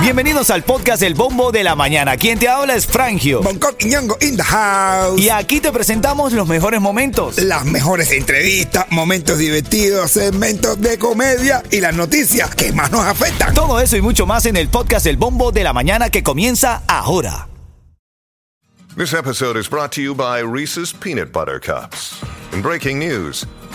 Bienvenidos al podcast El Bombo de la Mañana. Quien te habla es Frangio. Bangkok y Ñongo in the house. Y aquí te presentamos los mejores momentos. Las mejores entrevistas, momentos divertidos, segmentos de comedia y las noticias que más nos afectan. Todo eso y mucho más en el podcast El Bombo de la Mañana que comienza ahora. This episode is brought to you by Reese's Peanut Butter Cups. In breaking news,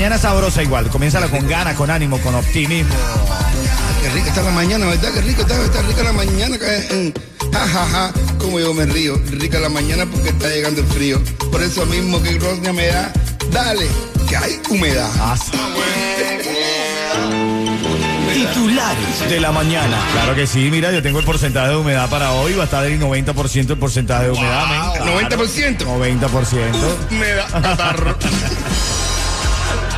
Mañana sabrosa igual. Comienza con ganas, con ánimo, con optimismo. Qué rica está la mañana, ¿verdad? Qué rico está, está rica la mañana. Ja, ja, ja, como yo me río. Rica la mañana porque está llegando el frío. Por eso mismo que Rosnia me da, dale, que hay humedad. Titulares de la mañana. Claro que sí, mira, yo tengo el porcentaje de humedad para hoy. Va a estar el 90% el porcentaje de humedad. men, claro. 90%. 90%. Me da catarro.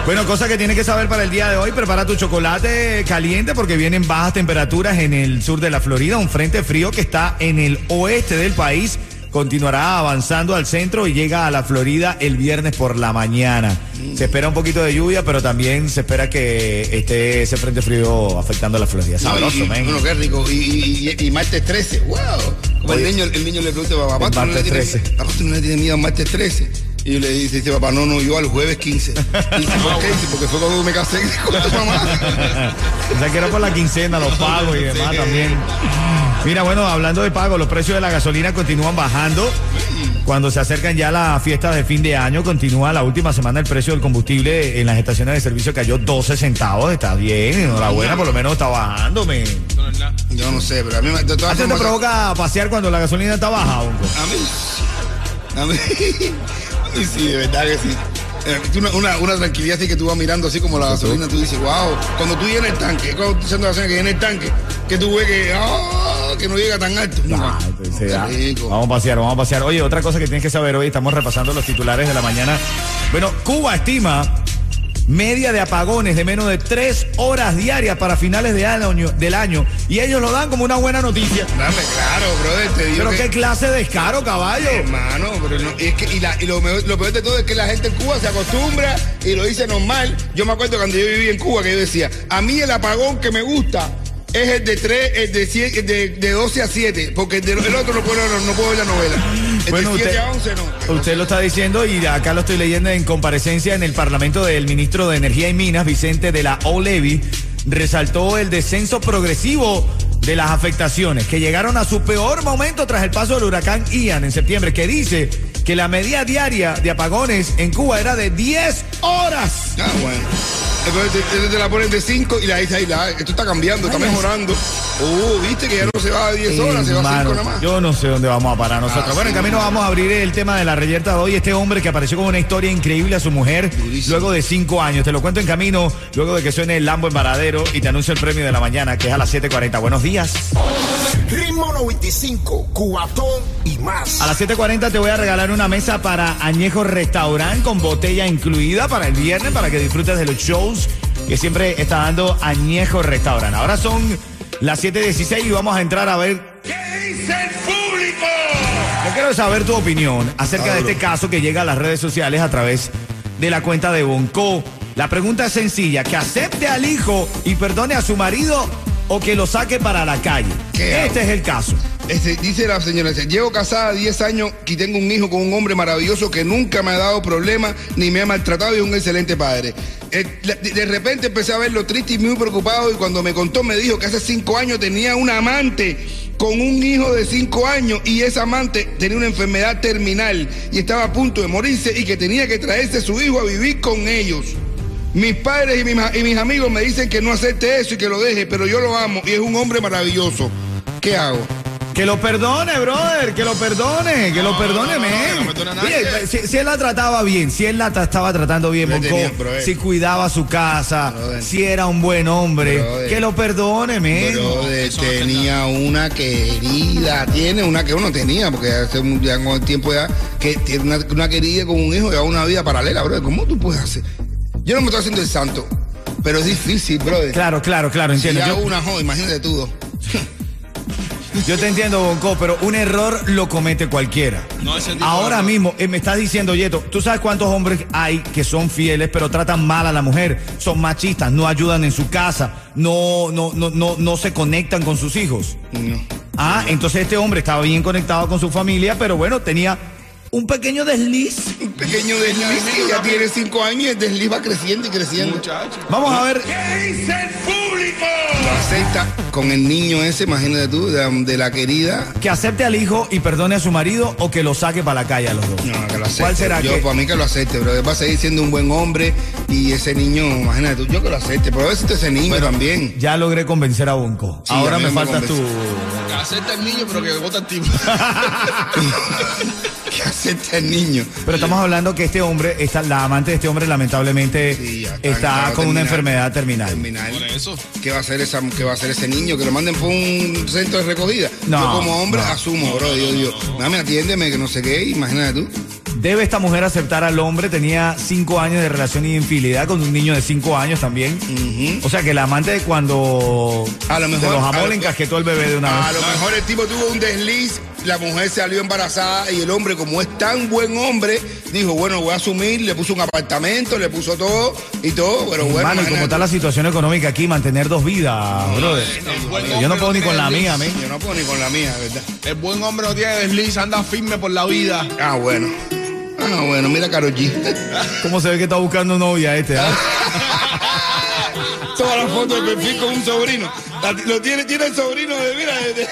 Bueno, cosa que tienes que saber para el día de hoy, prepara tu chocolate caliente porque vienen bajas temperaturas en el sur de la Florida, un frente frío que está en el oeste del país. Continuará avanzando al centro y llega a la Florida el viernes por la mañana. Se espera un poquito de lluvia, pero también se espera que esté ese frente frío afectando a la Florida. Sabroso, No, y- men. Bueno, qué rico. Y, y, y- martes 13, wow. Como el niño, el niño le pregunta, papá, ¿tú no le martes tienes- 13. papá, ¿tú no le tienes miedo al martes 13? Y le dice, dice, papá, no, no, yo al jueves 15. Y dice, ¿por qué? Dice, porque fue cuando me casé con tu mamá. O sea que era por la quincena, los pagos y demás Sí. también. Mira, bueno, hablando de pagos, los precios de la gasolina continúan bajando. Cuando se acercan ya las fiestas de fin de año, continúa la última semana el precio del combustible en las estaciones de servicio cayó 12 centavos. Está bien, enhorabuena, por lo menos está bajando. men. Yo no sé, pero a mí me- ¿A te provoca pasear cuando la gasolina está baja? Hongo? A mí. A mí. Y sí, de verdad que sí. Eh, Una, una, una tranquilidad así que tú vas mirando así como la gasolina, tú dices, wow, cuando tú llenas el tanque, cuando tú echando gasolina que llena el tanque, que tú ves que, ah, que no llega tan alto. Ah, Qué ya. rico. Vamos a pasear, vamos a pasear. Oye, otra cosa que tienes que saber hoy, estamos repasando los titulares de la mañana. Bueno, Cuba estima media de apagones de menos de tres horas diarias para finales de año, del año y ellos lo dan como una buena noticia. Dame, claro, brother, te digo Pero que- qué clase de descaro, caballo. Hermano, pero no, y es que, y, la- y lo, mejor- lo peor de todo es que la gente en Cuba se acostumbra y lo dice normal. Yo me acuerdo cuando yo vivía en Cuba que yo decía, a mí el apagón que me gusta es el de 3, el de, 7, el de, de 12 a 7, porque el, de- el otro no puedo, no, no puedo ver la novela. Bueno, de 7 usted- a 11 no. Usted lo está diciendo y acá lo estoy leyendo en comparecencia en el Parlamento del ministro de Energía y Minas, Vicente de la O'Leary, resaltó el descenso progresivo de las afectaciones que llegaron a su peor momento tras el paso del huracán Ian en septiembre, que dice que la media diaria de apagones en Cuba era de 10 horas. Ah, bueno. Entonces te, la ponen de 5 y la dice ahí, la, esto está cambiando, está mejorando. Oh, viste que ya no se va a 10 horas, se va a 5 Hermano, nada más. Yo no sé dónde vamos a parar nosotros. Ah, bueno, en sí. camino vamos a abrir el tema de la reyerta de hoy. Este hombre que apareció con una historia increíble a su mujer Durísimo. luego de cinco años. Te lo cuento en camino, luego de que suene el Lambo en Varadero y te anuncio el premio de la mañana, que es a las 7.40. Buenos días. Ritmo 95, cuatón y más. A las 7.40 te voy a regalar una mesa para Añejo Restaurant con botella incluida para el viernes, para que disfrutes de los shows que siempre está dando Añejo Restaurant. Ahora son las 7.16 y vamos a entrar a ver ¿Qué dice el público? Yo quiero saber tu opinión acerca de este caso que llega a las redes sociales a través de la cuenta de Bonco. La pregunta es sencilla, que acepte al hijo y perdone a su marido o que lo saque para la calle. ¿Qué Este es el caso. Este, dice la señora, llevo casada 10 años y tengo un hijo con un hombre maravilloso que nunca me ha dado problemas ni me ha maltratado y es un excelente padre. Eh, de, repente empecé a verlo triste y muy preocupado y cuando me contó me dijo que hace 5 años tenía un amante con un hijo de cinco años y esa amante tenía una enfermedad terminal y estaba a punto de morirse y que tenía que traerse a su hijo a vivir con ellos. Mis padres y mis, y mis amigos me dicen que no acepte eso y que lo deje, pero yo lo amo y es un hombre maravilloso. ¿Qué hago? Que lo perdone, brother, que lo perdone, que lo perdone, no nadie. si, si él la trataba bien, si él la tra- estaba tratando bien, brother. si cuidaba su casa, Brother. si era un buen hombre, Brother. que lo perdone, men. Brother, tenía una querida, tiene una que uno tenía, porque hace un, ya con el tiempo ya, que tiene una, una querida con un hijo y una vida paralela, brother. ¿Cómo tú puedes hacer? Yo no me estoy haciendo el santo, pero es difícil, brother. Claro, claro, claro, Si entiendo. ya Yo, una joven, imagínate tú dos. Yo te entiendo, Bonco, pero un error lo comete cualquiera. No, ese tipo Ahora de- mismo eh, me estás diciendo, Yeto, ¿tú sabes cuántos hombres hay que son fieles, pero tratan mal a la mujer? Son machistas, no ayudan en su casa, no, no, no, no, no se conectan con sus hijos. No. Ah, entonces este hombre estaba bien conectado con su familia, pero bueno, tenía un pequeño desliz. Un pequeño desliz que ya tiene cinco años y el desliz va creciendo y creciendo. Muchacho. Vamos a ver. Lo acepta con el niño ese, imagínate tú, de, de la querida. Que acepte al hijo y perdone a su marido o que lo saque para la calle a los dos. No, que lo acepte. ¿Cuál será Yo, que- para mí que lo acepte, pero él va a seguir siendo un buen hombre y ese niño, imagínate tú, yo que lo acepte, pero a veces ese niño también. Ya logré convencer a Bonco. Sí, Ahora me me faltas tú. Que acepta el niño, pero que vota el tipo. que acepte al niño. Pero estamos hablando que este hombre, está, la amante de este hombre lamentablemente Sí, ya está con una enfermedad terminal. Terminal. Por eso. ¿Qué va a hacer esa, qué va a hacer ese niño? Que lo manden por un centro de recogida. No, Yo como hombre no. asumo, bro. Yo digo, dame, atiéndeme, que no sé qué, imagínate tú. ¿Debe esta mujer aceptar al hombre? Tenía cinco años de relación y infidelidad con un niño de cinco años también. O sea que la amante cuando A lo mejor- se los a le encasquetó el bebé de una A vez. lo mejor el tipo tuvo un desliz, la mujer salió embarazada y el hombre, como es tan buen hombre, dijo, bueno, voy a asumir, le puso un apartamento, le puso todo y todo, pero bueno. Mano, y como está la situación económica aquí, mantener dos vidas, brother. Yo no puedo ni con la mía, men. Yo no puedo ni con la mía, ¿verdad? El buen hombre no tiene desliz, anda firme por la vida. Ah, bueno. Ah, bueno, mira Karol G. ¿Cómo se ve que está buscando novia este? ah? Toda la foto de perfil con un sobrino. Lo tiene, tiene el sobrino de, mira, de, de,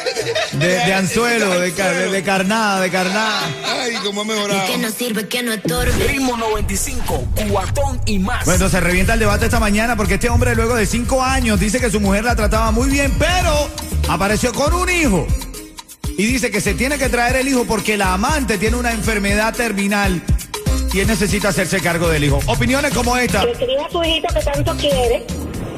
De, de anzuelo, de, de- de carnada, de carnada. Ay, cómo ha mejorado. Que no sirve, que no estorbe. Ritmo 95, cuatón y más. Bueno, se revienta el debate esta mañana porque este hombre luego de cinco años dice que su mujer la trataba muy bien, pero apareció con un hijo. Y dice que se tiene que traer el hijo porque la amante tiene una enfermedad terminal y él necesita hacerse cargo del hijo. Opiniones como esta. cría a su hijito que tanto quiere,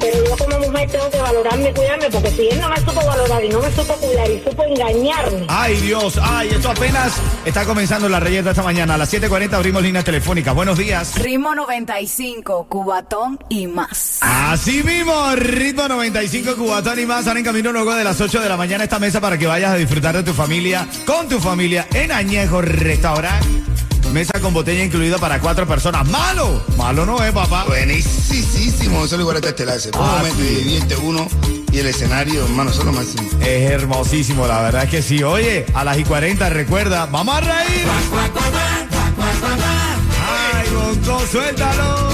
pero yo como mujer tengo que valorarme y cuidarme, porque si él no me supo valorar y no me supo cuidar y supo engañarme, Ay Dios, ay, esto apenas está comenzando la reyeta esta mañana. A las 7.40 abrimos líneas telefónicas. Buenos días. Ritmo 95, Cubatón y más. Así mismo, ritmo 95 Cubatón y más. Ahora en camino luego de las 8 de la mañana esta mesa para que vayas a disfrutar de tu familia, con tu familia, en Añejo Restaurant. Mesa con botella incluida para cuatro personas. ¡Malo! Malo no es, papá. Buenísimo, eso es igual a estelar. Se pone Ah, un momento y sí. divierte uno y el escenario, hermano, eso es lo máximo. Es hermosísimo, la verdad es que sí. Oye, a las y 40, recuerda, vamos a reír. Ay, Bonco, suéltalo.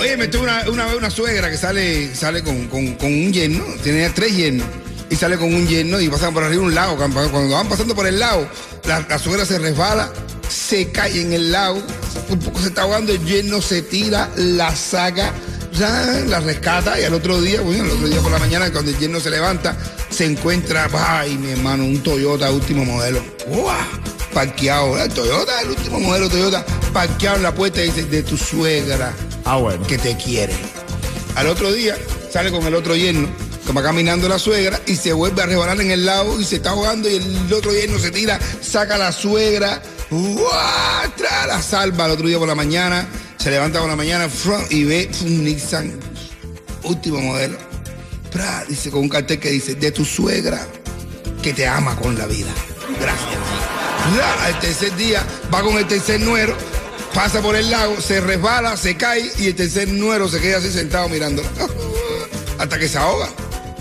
Oye, me tuve una, una vez una suegra que sale, sale con, con- con un yerno, tenía tres yernos, y sale con un yerno y pasan por arriba un lago. Cuando van pasando por el lago, la, la suegra se resbala, se cae en el lago, un poco se está ahogando, el yerno se tira, la saca, ya, la rescata y al otro día, bueno, el otro día por la mañana, cuando el yerno se levanta, se encuentra, ay, mi hermano, un Toyota último modelo. ¡Guau! Parqueado, el Toyota, el último modelo Toyota, parqueado en la puerta y dice, de tu suegra Ah, bueno. que te quiere. Al otro día sale con el otro yerno, como caminando la suegra, y se vuelve a resbalar en el lago y se está ahogando y el otro yerno se tira, saca a la suegra. Tra, la salva al otro día por la mañana, se levanta por la mañana y ve un Nissan último modelo. Dice con un cartel que dice, de tu suegra que te ama con la vida. Gracias. Ya, al tercer día va con el tercer nuero, pasa por el lago, se resbala, se cae y el tercer nuero se queda así sentado mirando. Hasta que se ahoga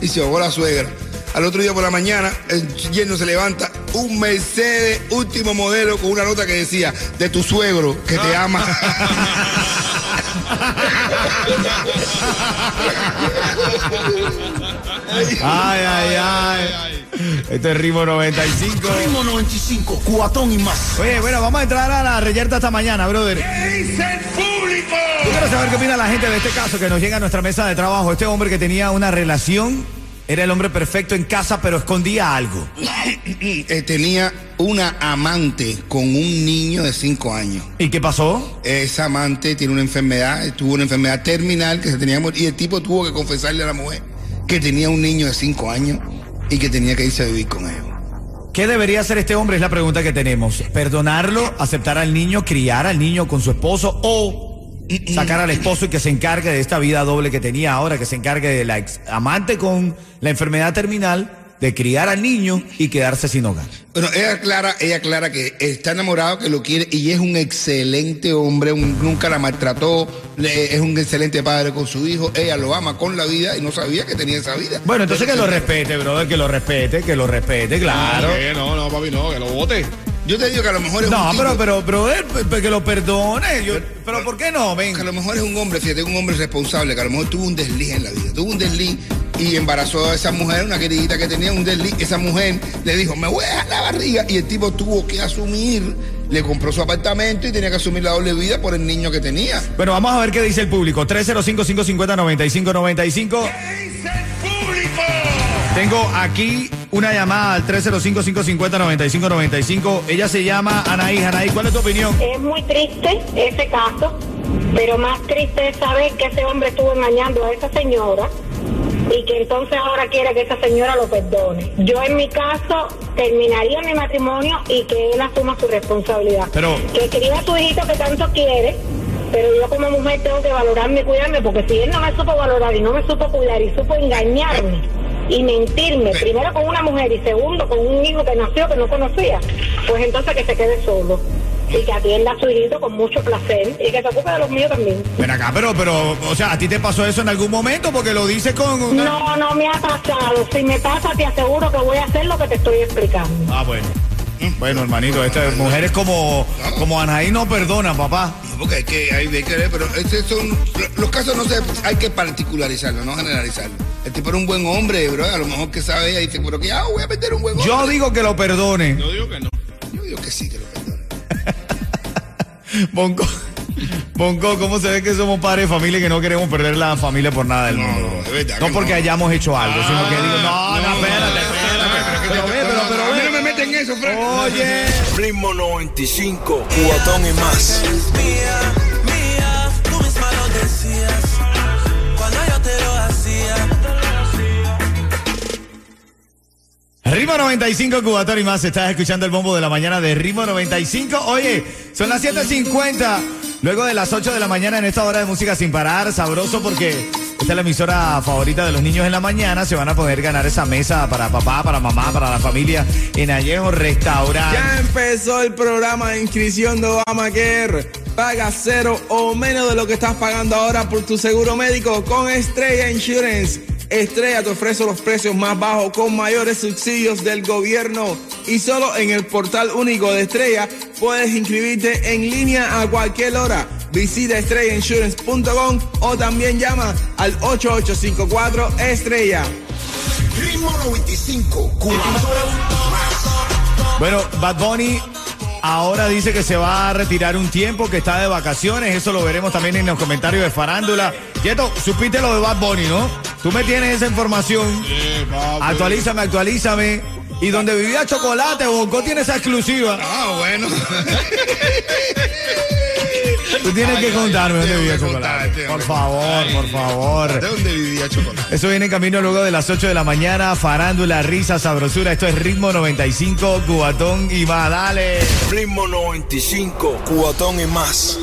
y se ahogó la suegra. Al otro día por la mañana, el yerno se levanta, un Mercedes último modelo con una nota que decía, de tu suegro que te ama. Ay, ay, ay. Este es Ritmo 95. Ritmo 95, cuatón y más. Oye, bueno, vamos a entrar a la reyerta esta mañana, brother. ¿Qué dice el público? Quiero saber qué opina la gente de este caso que nos llega a nuestra mesa de trabajo. Este hombre que tenía una relación, era el hombre perfecto en casa, pero escondía algo. Eh, tenía una amante con un niño de 5 años. ¿Y qué pasó? Esa amante tiene una enfermedad, tuvo una enfermedad terminal que se tenía que morir, y el tipo tuvo que confesarle a la mujer que tenía un niño de 5 años y que tenía que irse a vivir con él. ¿Qué debería hacer este hombre? Es la pregunta que tenemos. ¿Perdonarlo, aceptar al niño, criar al niño con su esposo o sacar al esposo y que se encargue de esta vida doble que tenía ahora, que se encargue de la ex amante con la enfermedad terminal, de criar al niño y quedarse sin hogar? Bueno, ella aclara, ella aclara que está enamorado, que lo quiere y es un excelente hombre, un- nunca la maltrató, le- es un excelente padre con su hijo, ella lo ama con la vida y no sabía que tenía esa vida. Bueno, entonces que lo respete, brother, que lo respete, que lo respete, claro. No, no, papi, no, que lo vote. Yo te digo que a lo mejor es No, un pero, pero, brother, pe- pe- que lo perdone. Yo- pero ¿por qué no? Ven. que a lo mejor es un hombre, fíjate, un hombre responsable, que a lo mejor tuvo un desliz en la vida, tuvo un desliz y embarazó a esa mujer, una queridita que tenía un desliz, esa mujer le dijo, me voy a dejar la barriga y el tipo tuvo que asumir, le compró su apartamento y tenía que asumir la doble vida por el niño que tenía. Bueno, vamos a ver qué dice el público. 305-550-9595. Tengo aquí una llamada al 305-550-9595. Ella se llama Anaí. Anaí, ¿cuál es tu opinión? Es muy triste ese caso, pero más triste es saber que ese hombre estuvo engañando a esa señora y que entonces ahora quiere que esa señora lo perdone. Yo en mi caso terminaría mi matrimonio y que él asuma su responsabilidad. Pero- Que cría a su hijito que tanto quiere, pero yo como mujer tengo que valorarme y cuidarme, porque si él no me supo valorar y no me supo cuidar y supo engañarme y mentirme, primero con una mujer y segundo con un hijo que nació que no conocía, pues entonces que se quede solo y que atienda a su hijito con mucho placer y que se ocupe de los míos también. Ven acá, pero, pero, o sea, ¿a ti te pasó eso en algún momento? Porque lo dices con una... No, no me ha pasado. Si me pasa, te aseguro que voy a hacer lo que te estoy explicando. Ah, bueno. Bueno, hermanito, estas mujeres como, como Anaí no perdonan, papá. No, porque hay que, hay que ver, pero estos son, lo- los casos no se, hay que particularizarlos, no generalizarlos. El tipo era un buen hombre, bro, a lo mejor que sabe ella dice, pero que ah, voy a meter un buen hombre. Yo digo que lo perdone. Yo digo que no. Yo digo que sí, que lo perdone. Bonco, Bonco, ¿cómo se ve que somos padres de familia y que no queremos perder la familia por nada del No, mundo? de verdad No que porque no. hayamos hecho algo, sino que digo, no, no, espérate, espérate. Pero pero, pero a mí no me meten en eso, Frank. Oye. Ritmo 95, cuatón y más. Ritmo 95, Cubatón y más. Estás escuchando el bombo de la mañana de Ritmo 95. Oye, son las 7.50. Luego de las 8 de la mañana en esta hora de música sin parar, sabroso porque esta es la emisora favorita de los niños en la mañana. Se van a poder ganar esa mesa para papá, para mamá, para la familia en Allejo Restaurante. Ya empezó el programa de inscripción de Obamacare. Paga cero o menos de lo que estás pagando ahora por tu seguro médico con Estrella Insurance. Estrella te ofrece los precios más bajos con mayores subsidios del gobierno. Y solo en el portal único de Estrella puedes inscribirte en línea a cualquier hora. Visita estrellainsurance.com o también llama al 8854 Estrella. Ritmo 95, cuatón y más. Bueno, Bad Bunny ahora dice que se va a retirar un tiempo, que está de vacaciones. Eso lo veremos también en los comentarios de Farándula. Quieto, supiste lo de Bad Bunny, ¿no? Tú me tienes esa información. Sí. Actualízame, actualízame. Y donde vivía Chocolate, Bonco tiene esa exclusiva. Ah, bueno. Tú tienes Ay, que ay, contarme dónde vivía Chocolate. Por favor, por ¿De favor. dónde vivía Chocolate? Eso viene en camino luego de las 8 de la mañana. Farándula, risa, sabrosura. Esto es Ritmo 95, Cubatón y más. Dale. Ritmo 95, cuatón y más.